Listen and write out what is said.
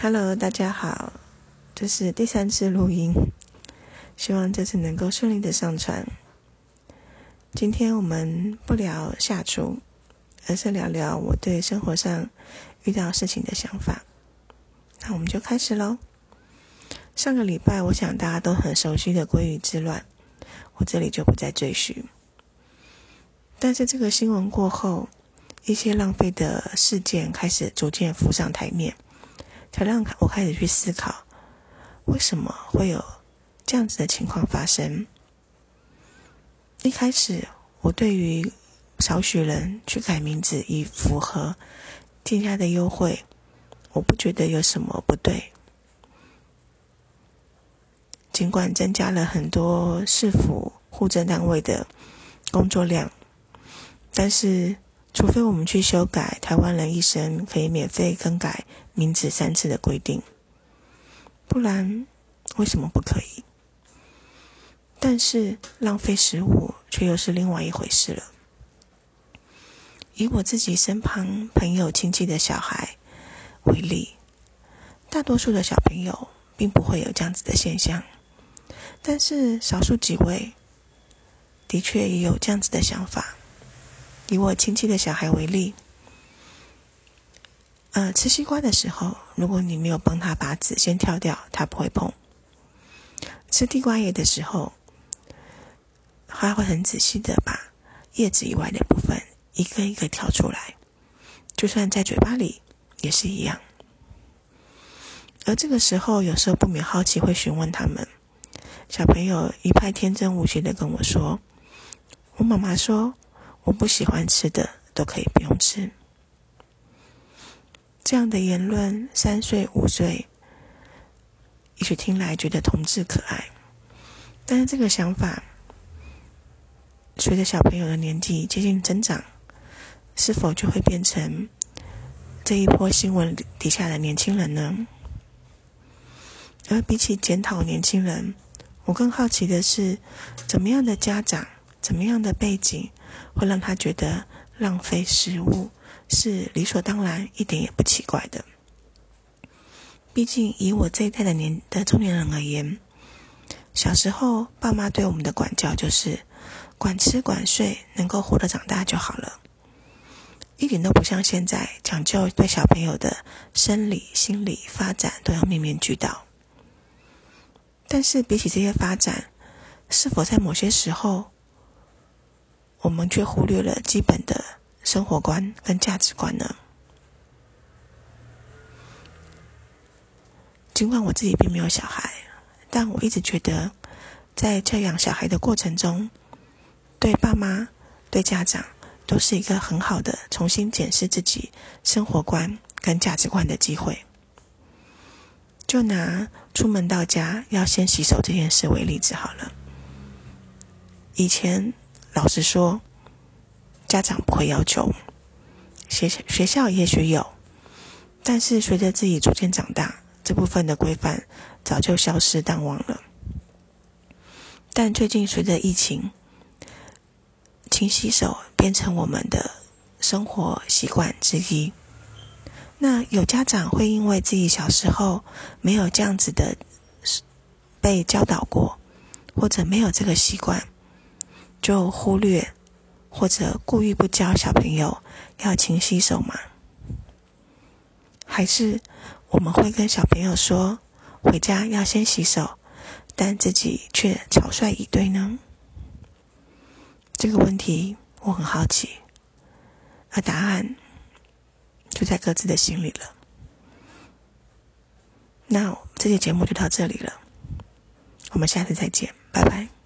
Hello，大家好，这是第三次录音，希望这次能够顺利的上传。今天我们不聊下厨，而是聊聊我对生活上遇到事情的想法。那我们就开始喽。上个礼拜，我想大家都很熟悉的鲑鱼之乱，我这里就不再赘述。但是这个新闻过后，一些浪费的事件开始逐渐浮上台面。才让我开始去思考，为什么会有这样子的情况发生？一开始，我对于少许人去改名字以符合店家的优惠，我不觉得有什么不对。尽管增加了很多市府户政单位的工作量，但是。除非我们去修改台湾人一生可以免费更改名字三次的规定，不然为什么不可以？但是浪费食物却又是另外一回事了。以我自己身旁朋友亲戚的小孩为例，大多数的小朋友并不会有这样子的现象，但是少数几位的确也有这样子的想法。以我亲戚的小孩为例，呃，吃西瓜的时候，如果你没有帮他把籽先挑掉，他不会碰；吃地瓜叶的时候，他会很仔细的把叶子以外的部分一个一个挑出来，就算在嘴巴里也是一样。而这个时候，有时候不免好奇，会询问他们。小朋友一派天真无邪的跟我说：“我妈妈说。”我不喜欢吃的都可以不用吃。这样的言论，三岁、五岁，也许听来觉得同志可爱，但是这个想法，随着小朋友的年纪接近增长，是否就会变成这一波新闻底下的年轻人呢？而比起检讨年轻人，我更好奇的是，怎么样的家长，怎么样的背景？会让他觉得浪费食物是理所当然，一点也不奇怪的。毕竟以我这一代的年的中年人而言，小时候爸妈对我们的管教就是管吃管睡，能够活得长大就好了，一点都不像现在讲究对小朋友的生理、心理发展都要面面俱到。但是比起这些发展，是否在某些时候？我们却忽略了基本的生活观跟价值观呢。尽管我自己并没有小孩，但我一直觉得，在教养小孩的过程中，对爸妈、对家长都是一个很好的重新检视自己生活观跟价值观的机会。就拿出门到家要先洗手这件事为例子好了，以前。老实说，家长不会要求，学学校也许有，但是随着自己逐渐长大，这部分的规范早就消失淡忘了。但最近随着疫情，勤洗手变成我们的生活习惯之一。那有家长会因为自己小时候没有这样子的被教导过，或者没有这个习惯。就忽略或者故意不教小朋友要勤洗手吗？还是我们会跟小朋友说回家要先洗手，但自己却草率以对呢？这个问题我很好奇，而答案就在各自的心里了。那这期节目就到这里了，我们下次再见，拜拜。